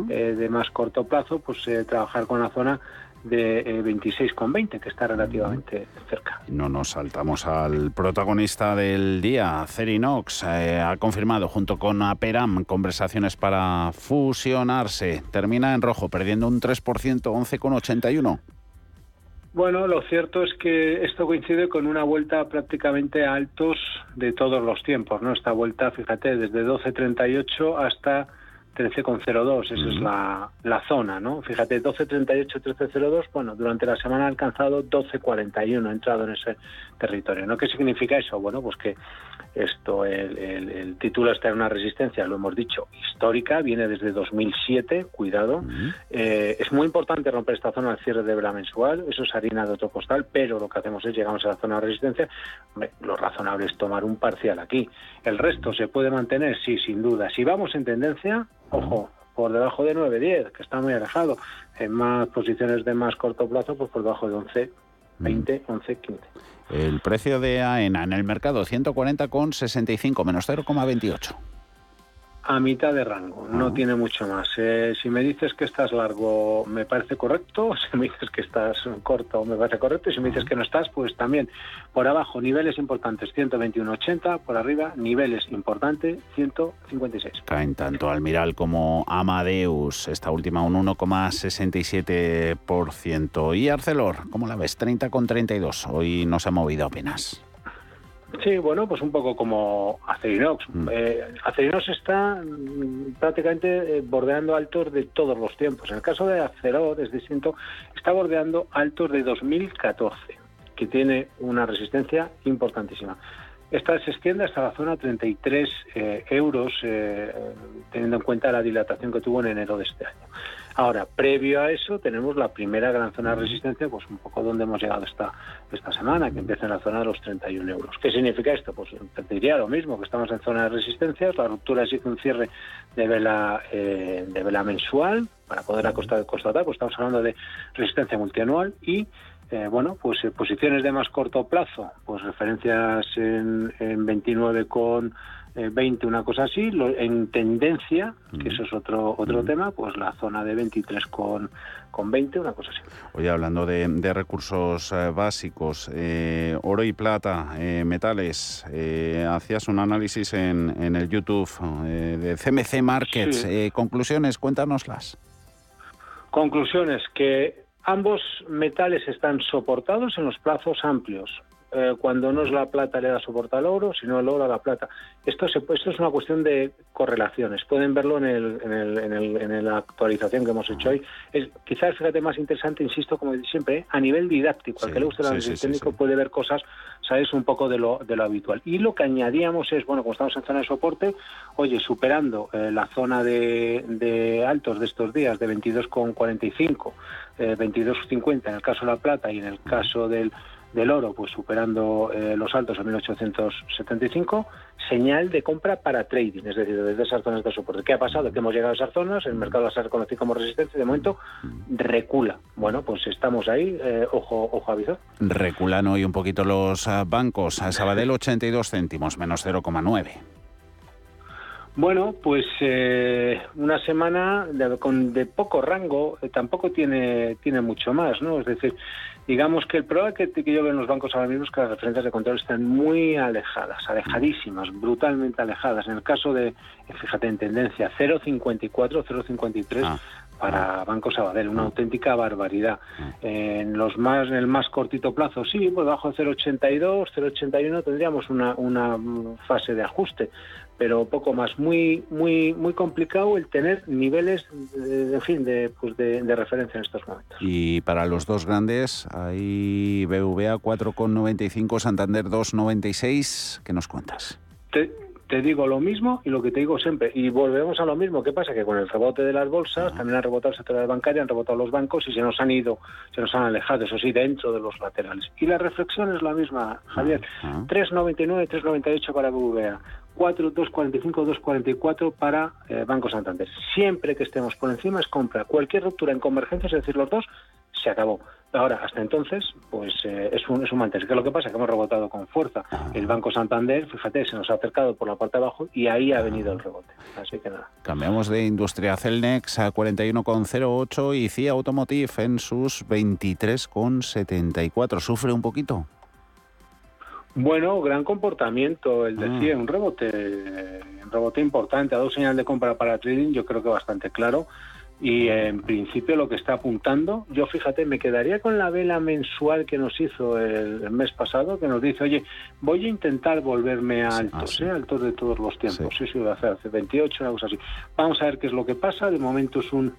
eh, de más corto plazo, pues eh, trabajar con la zona de eh, 26,20 que está relativamente cerca. No nos saltamos al protagonista del día, Cerinox. Eh, ha confirmado junto con Aperam conversaciones para fusionarse. Termina en rojo, perdiendo un 3%, 11,81. Bueno, lo cierto es que esto coincide con una vuelta prácticamente a altos de todos los tiempos, ¿no? Esta vuelta, fíjate, desde 12.38 hasta 13,02, esa es la, la, zona, ¿no? Fíjate, 12,38, 13,02, bueno, durante la semana ha alcanzado 12,41, ha entrado en ese territorio, ¿no? ¿Qué significa eso? Bueno, pues que esto, el, título está en una resistencia, lo hemos dicho, histórica, viene desde 2007, cuidado. Eh, es muy importante romper esta zona al cierre de vela mensual, eso es harina de otro costal, pero lo que hacemos es llegamos a la zona de resistencia, lo razonable es tomar un parcial aquí. El resto se puede mantener, sí, sin duda. Si vamos en tendencia, ojo, por debajo de 9-10, que está muy alejado. En más posiciones de más corto plazo, pues por debajo de 11, 20, 11, 15. El precio de AENA en el mercado 140,65 menos 0,28 a mitad de rango, no tiene mucho más. Eh, si me dices que estás largo, me parece correcto. Si me dices que estás corto, me parece correcto. Y si me dices que no estás, pues también. Por abajo, niveles importantes, 121.80. Por arriba, niveles importantes, 156. Caen tanto Almiral como Amadeus. Esta última un 1,67%. Y Arcelor, ¿cómo la ves? 30,32. Hoy no se ha movido apenas. Sí, bueno, pues un poco como Acerinox. Mm. Eh, Acerinox está mm, prácticamente eh, bordeando altos de todos los tiempos. En el caso de Aceror es distinto, está bordeando altos de 2014, que tiene una resistencia importantísima. Esta se extiende hasta la zona 33 eh, euros, eh, teniendo en cuenta la dilatación que tuvo en enero de este año. Ahora, previo a eso, tenemos la primera gran zona de resistencia, pues un poco donde hemos llegado esta, esta semana, que empieza en la zona de los 31 euros. ¿Qué significa esto? Pues diría lo mismo, que estamos en zona de resistencia, la ruptura exige un cierre de vela, eh, de vela mensual para poder constatar, pues estamos hablando de resistencia multianual y eh, bueno, pues eh, posiciones de más corto plazo, pues referencias en, en 29 con 20, eh, una cosa así, en tendencia, que eso es otro otro tema, pues la zona de 23 con, con 20, una cosa así. Oye, hablando de, recursos eh, básicos, oro y plata, metales, hacías un análisis en, en el YouTube de CMC Markets. conclusiones, cuéntanoslas. Conclusiones, que ambos metales están soportados en los plazos amplios. Eh, cuando no es la plata le da soporte al oro, sino el oro a la plata. Esto, se, esto es una cuestión de correlaciones. Pueden verlo en, el, en, el, en, el, en la actualización que hemos hecho hoy. Es, quizás, fíjate, más interesante, insisto, como siempre, a nivel didáctico. Al que le guste el análisis técnico puede ver cosas, sabes, un poco de lo, de lo habitual. Y lo que añadíamos es, bueno, como estamos en zona de soporte, oye, superando eh, la zona de, de, altos de estos días de 22,45, eh, 22,50 en el caso de la plata y en el caso del del oro, pues superando eh, los altos a 1875, señal de compra para trading, es decir, desde esas zonas de soporte. ¿Qué ha pasado? Que hemos llegado a esas zonas, el mercado las ha reconocido como resistencia y de momento recula. Bueno, pues estamos ahí, eh, ojo, ojo aviso. Reculan hoy un poquito los ah, bancos. A Sabadell 82 céntimos, menos 0,9. Bueno, pues eh, una semana de, con, de poco rango, tampoco tiene, tiene mucho más, ¿no? Es decir, digamos que el problema que, que yo veo en los bancos ahora mismo es que las referencias de control están muy alejadas, alejadísimas, brutalmente alejadas. En el caso de, fíjate, en tendencia 0,54, 0,53 ah. Para Banco Sabadell, una auténtica barbaridad. Ah. En los más, en el más cortito plazo, sí, pues bajo 0,82, 0,81 tendríamos una, una fase de ajuste, pero poco más. Muy, muy, muy complicado el tener niveles, de, en fin, de, pues de, referencia en estos momentos. Y para los dos grandes, hay BVA 4,95, Santander 2,96. ¿Qué nos cuentas? Te, te digo lo mismo y lo que te digo siempre. Y volvemos a lo mismo. ¿Qué pasa? Que con el rebote de las bolsas también han rebotado el sector bancario, han rebotado los bancos y se nos han ido, se nos han alejado, eso sí, dentro de los laterales. Y la reflexión es la misma, Javier. 3,99, 3,98 para BVA. 4, 2,45, 2,44 para eh, Banco Santander. Siempre que estemos por encima es compra. Cualquier ruptura en convergencia, es decir, los dos, se acabó. Ahora, hasta entonces, pues eh, es un, es un mantener. ¿Qué es lo que pasa? Que hemos rebotado con fuerza. El Banco Santander, fíjate, se nos ha acercado por la parte de abajo y ahí ha venido el rebote. Así que nada. Cambiamos de industria. Celnex a 41,08 y CIA Automotive en sus 23,74. ¿Sufre un poquito? Bueno, gran comportamiento, el decía, ah. un rebote, un rebote importante, ha dado señal de compra para trading, yo creo que bastante claro. Y en principio lo que está apuntando, yo fíjate, me quedaría con la vela mensual que nos hizo el, mes pasado, que nos dice, oye, voy a intentar volverme a altos, ¿eh? altos de todos los tiempos, sí, sí, voy a hacer hace 28, una cosa así. Vamos a ver qué es lo que pasa, de momento es un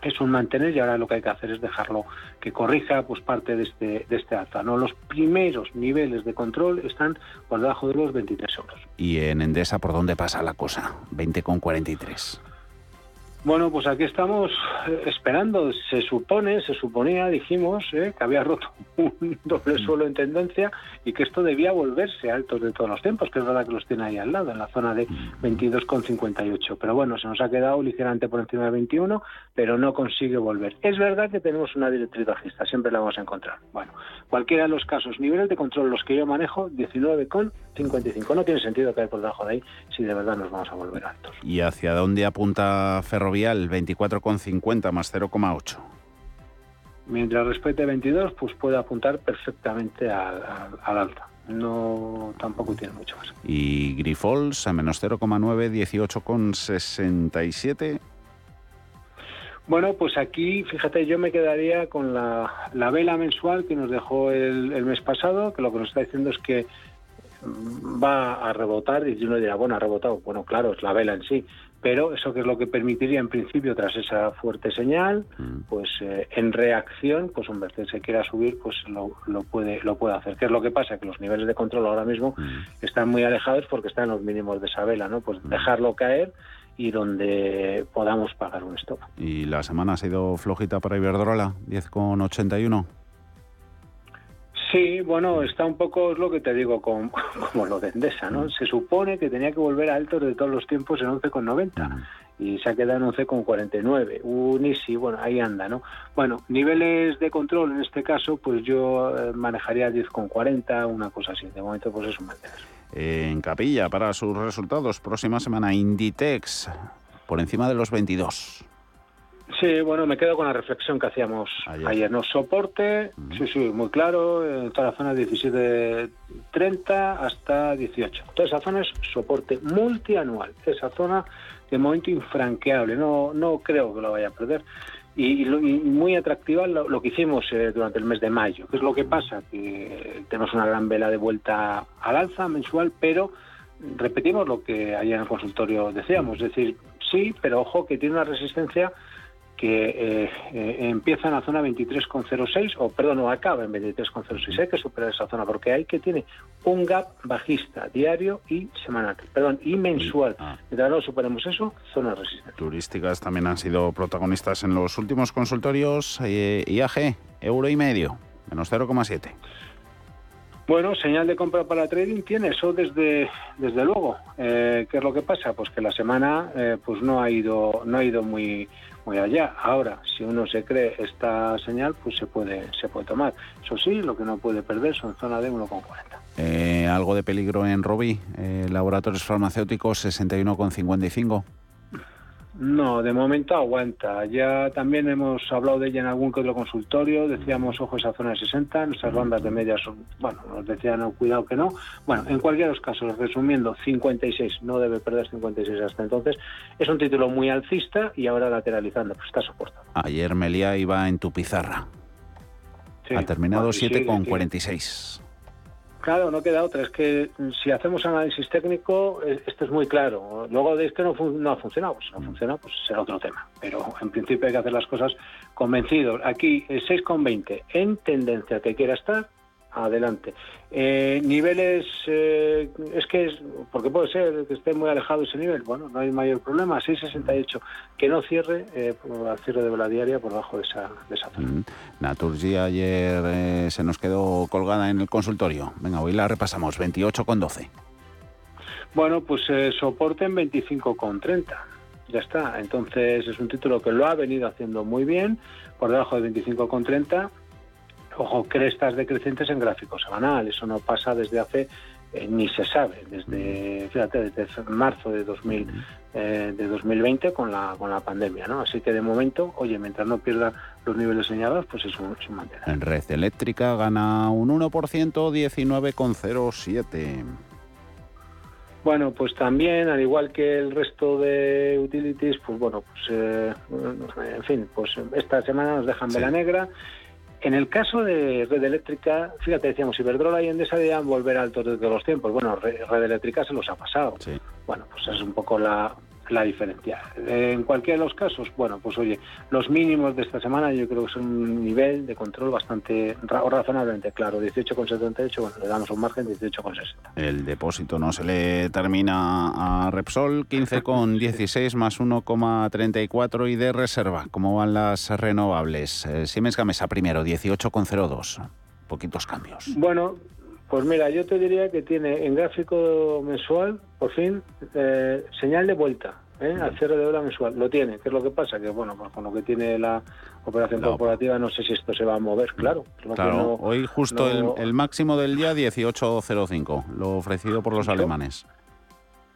es un mantener y ahora lo que hay que hacer es dejarlo que corrija pues parte de este de este alza. ¿no? Los primeros niveles de control están por debajo de los 23 euros. ¿Y en Endesa por dónde pasa la cosa? 20,43. Bueno, pues aquí estamos eh, esperando. Se supone, se suponía, dijimos, eh, que había roto un doble mm. suelo en tendencia y que esto debía volverse a altos de todos los tiempos, que es verdad que los tiene ahí al lado, en la zona de 22,58. Mm. Pero bueno, se nos ha quedado ligeramente por encima de 21, pero no consigue volver. Es verdad que tenemos una directriz bajista, siempre la vamos a encontrar. Bueno, cualquiera de los casos, niveles de control, los que yo manejo, 19,55. No tiene sentido caer por debajo de ahí si de verdad nos vamos a volver altos. ¿Y hacia dónde apunta Ferro Vial 24,50 más 0,8. Mientras respete 22, pues puede apuntar perfectamente al, alta. No, tampoco tiene mucho más. Y Grifols a menos 0,9, 18,67. Bueno, pues aquí, fíjate, yo me quedaría con la, vela mensual que nos dejó el, el, mes pasado, que lo que nos está diciendo es que va a rebotar y uno dirá, bueno, ha rebotado. Bueno, claro, es la vela en sí, pero eso que es lo que permitiría en principio tras esa fuerte señal, mm. pues eh, en reacción, pues un vez que se quiera subir, pues lo, puede lo puede hacer. ¿Qué es lo que pasa? Que los niveles de control ahora mismo mm. están muy alejados porque están en los mínimos de esa vela, ¿no? Pues mm. dejarlo caer y donde podamos pagar un stop. ¿Y la semana ha sido flojita para Iberdrola? 10,81. Sí, bueno, está un poco, es lo que te digo, con, como lo de Endesa, ¿no? Se supone que tenía que volver a altos de todos los tiempos en 11,90 y se ha quedado en 11,49. Un Easy, bueno, ahí anda, ¿no? Bueno, niveles de control en este caso, pues yo eh, manejaría 10,40, una cosa así. De momento, pues es un mantener. En capilla, para sus resultados, próxima semana, Inditex, por encima de los 22. Sí, bueno, me quedo con la reflexión que hacíamos ayer. ¿no? Soporte, sí, sí, muy claro, en toda la zona 17.30 hasta 18. Toda esa zona es soporte multianual. Esa zona de momento infranqueable, no, no creo que lo vaya a perder. Y, muy atractiva lo, que hicimos eh, durante el mes de mayo. ¿Qué es lo que pasa? Que tenemos una gran vela de vuelta al alza mensual, pero repetimos lo que ayer en el consultorio decíamos, es decir, sí, pero ojo que tiene una resistencia que eh, eh, empieza en la zona 23,06, o perdón, no acaba en 23,06, hay que superar esa zona, porque hay que tiene un gap bajista diario y semanal, perdón, y mensual. Ah. Mientras no superemos eso, zona resistente. Turísticas también han sido protagonistas en los últimos consultorios. Eh, IAG, euro y medio, menos 0,7. Bueno, señal de compra para trading tiene eso desde desde luego. ¿Qué es lo que pasa? Pues que la semana pues no ha ido no ha ido muy muy allá. Ahora, si uno se cree esta señal, pues se puede, se puede tomar. Eso sí, lo que no puede perder son zona de 1,40. Eh, algo de peligro en Robi, eh, laboratorios farmacéuticos 61,55. No, de momento aguanta. Ya también hemos hablado de ella en algún que otro consultorio. Decíamos, ojo, esa zona de 60. Nuestras bandas de media son, bueno, nos decían, no, cuidado que no. Bueno, en cualquier de los casos, resumiendo, 56, no debe perder 56 hasta entonces. Es un título muy alcista y ahora lateralizando, pues está soportado. Ayer Melia iba en tu pizarra. ha terminado 7,46. Claro, no queda otra. Es que si hacemos análisis técnico, eh, esto es muy claro. Luego de esto no, no ha funcionado. Si no funciona, pues será otro tema. Pero en principio hay que hacer las cosas convencidos. Aquí, el 6,20 en tendencia que quiera estar, adelante. Eh, niveles, eh, es que es, porque puede ser que esté muy alejado ese nivel, bueno, no hay mayor problema, 6,68, que no cierre eh, al cierre de la diaria por debajo de esa, de esa zona. Mm. Naturgy ayer eh, se nos quedó colgada en el consultorio. Venga, hoy la repasamos, 28,12. Bueno, pues soporte en 25,30. Ya está. Entonces es un título que lo ha venido haciendo muy bien, por debajo de 25,30 ojo, crestas decrecientes en gráfico semanal. Eso no pasa desde hace, eh, ni se sabe, desde, fíjate, desde marzo de, 2000, eh, de 2020 con la, con la pandemia. ¿no? Así que de momento, oye, mientras no pierda los niveles señalados, pues es un, es un mantener. En red eléctrica gana un 1%, 19,07. Bueno, pues también, al igual que el resto de utilities, pues bueno, pues eh, en fin, pues esta semana nos dejan vela negra. En el caso de Red Eléctrica, fíjate, decíamos, Iberdrola y Endesa debían volver altos de todos los tiempos. Bueno, Red Eléctrica se los ha pasado. Bueno, pues es un poco la, la diferencia. En cualquiera de los casos, bueno, pues oye, los mínimos de esta semana yo creo que son un nivel de control bastante o razonablemente claro. 18,78, bueno, le damos un margen de 18,60. El depósito no se le termina a Repsol, 15,16 más 1,34 y de reserva. ¿Cómo van las renovables? Eh, Siemens Gamesa primero, 18,02. Poquitos cambios. Bueno, pues mira, yo te diría que tiene en gráfico mensual, por fin, eh, señal de vuelta. ¿eh? al cierre de hora mensual. Lo tiene. ¿Qué es lo que pasa? Que bueno, pues con lo que tiene la operación corporativa no sé si esto se va a mover, claro. Claro, hoy justo el, máximo del día 18.05, lo ofrecido por los alemanes.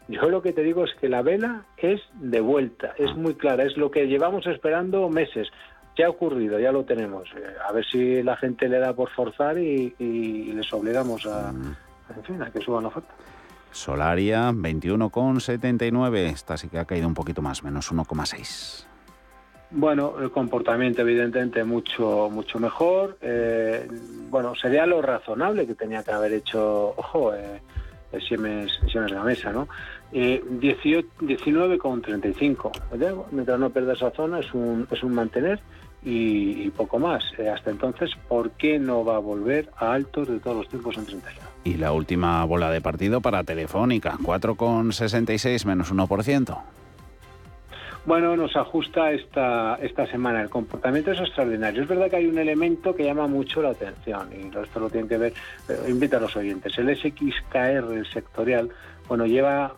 Yo lo que te digo es que la vela es de vuelta, es ah. muy clara, es lo que llevamos esperando meses ya ha ocurrido, ya lo tenemos. Eh, a ver si la gente le da por forzar y, les obligamos a, mm. en fin, a que suban la oferta. Solaria 21,79. Esta sí que ha caído un poquito más, menos 1,6. Bueno, el comportamiento evidentemente mucho mucho mejor. Eh, bueno, sería lo razonable que tenía que haber hecho, ojo, eh, Siemens, Siemens mesa, ¿no? Eh, 19,35. Mientras no pierda esa zona es un, es un mantener y, poco más. Eh, hasta entonces, ¿por qué no va a volver a altos de todos los tiempos en 31? Y la última bola de partido para Telefónica, 4,66 menos 1%. Bueno, nos ajusta esta, esta semana. El comportamiento es extraordinario. Es verdad que hay un elemento que llama mucho la atención y esto lo tienen que ver. Eh, invita a los oyentes. El SXKR, el sectorial, bueno, lleva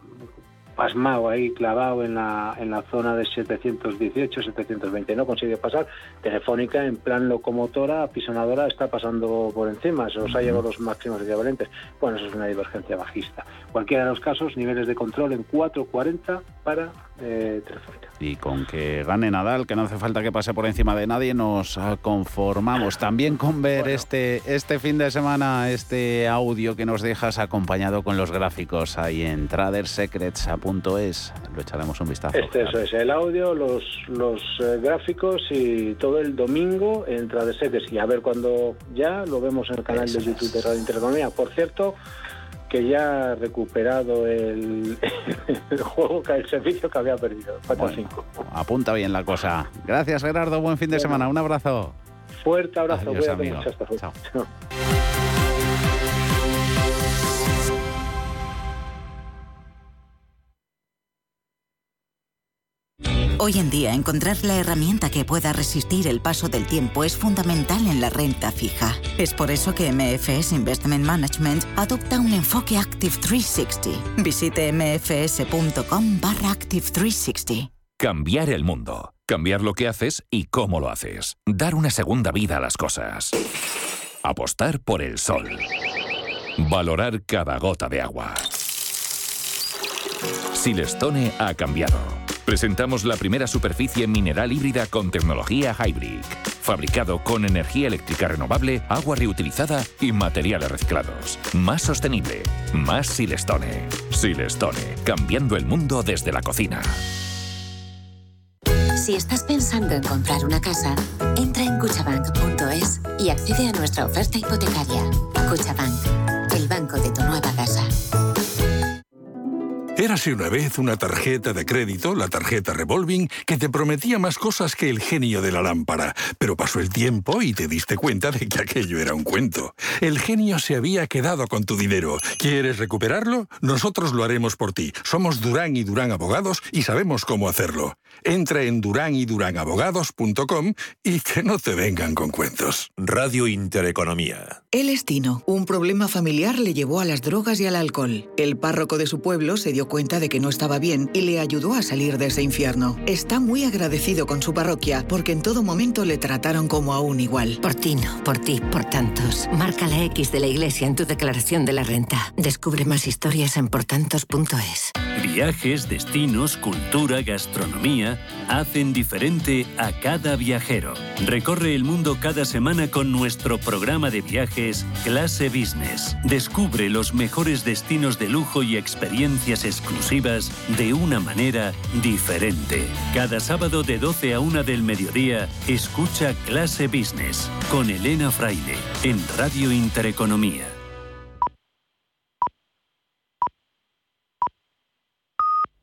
pasmado ahí, clavado en la, en la zona de 718, 720. No consigue pasar. Telefónica, en plan locomotora, apisonadora, está pasando por encima. Se los ha llevado los máximos equivalentes. Bueno, eso es una divergencia bajista. Cualquiera de los casos, niveles de control en 4.40 para eh, Telefónica. Y con que gane Nadal, que no hace falta que pase por encima de nadie, nos conformamos. También con ver este, este fin de semana, este audio que nos dejas acompañado con los gráficos ahí en tradersecrets.es. Lo echaremos un vistazo. Este eso es, el audio, los, los eh, gráficos y todo el domingo en Trader Secrets. Y a ver cuando ya lo vemos en el canal de YouTube de Radio Intereconomía. Por cierto, que ya ha recuperado el, el juego, el servicio que había perdido. 4-5. apunta bien la cosa. Gracias, Gerardo. Buen fin de semana. Un abrazo. Fuerte abrazo. Adiós, amigo. Chao. Hoy en día, encontrar la herramienta que pueda resistir el paso del tiempo es fundamental en la renta fija. Es por eso que MFS Investment Management adopta un enfoque Active 360. Visite mfs.com barra Active 360. Cambiar el mundo. Cambiar lo que haces y cómo lo haces. Dar una segunda vida a las cosas. Apostar por el sol. Valorar cada gota de agua. Silestone ha cambiado Presentamos la primera superficie mineral híbrida con tecnología Hybrid. Fabricado con energía eléctrica renovable, agua reutilizada y materiales reciclados. Más sostenible. Más Silestone. Silestone. Cambiando el mundo desde la cocina. Si estás pensando en comprar una casa, entra en cuchabank.es y accede a nuestra oferta hipotecaria. Cuchabank, el banco de tu nueva casa. Érase una vez una tarjeta de crédito, la tarjeta revolving, que te prometía más cosas que el genio de la lámpara. Pero pasó el tiempo y te diste cuenta de que aquello era un cuento. El genio se había quedado con tu dinero. ¿Quieres recuperarlo? Nosotros lo haremos por ti. Somos Durán y Durán Abogados y sabemos cómo hacerlo. Entra en duranyduránabogados.com y que no te vengan con cuentos. Radio Intereconomía. El estino. Un problema familiar le llevó a las drogas y al alcohol. El párroco de su pueblo se dio cuenta de que no estaba bien y le ayudó a salir de ese infierno. Está muy agradecido con su parroquia porque en todo momento le trataron como a un igual. Por ti no, por ti, por tantos. Marca la X de la iglesia en tu declaración de la renta. Descubre más historias en portantos.es. Viajes, destinos, cultura, gastronomía hacen diferente a cada viajero. Recorre el mundo cada semana con nuestro programa de viajes Clase Business. Descubre los mejores destinos de lujo y experiencias exclusivas de una manera diferente. Cada sábado de 12 a 1 del mediodía, escucha Clase Business con Elena Fraile en Radio Intereconomía.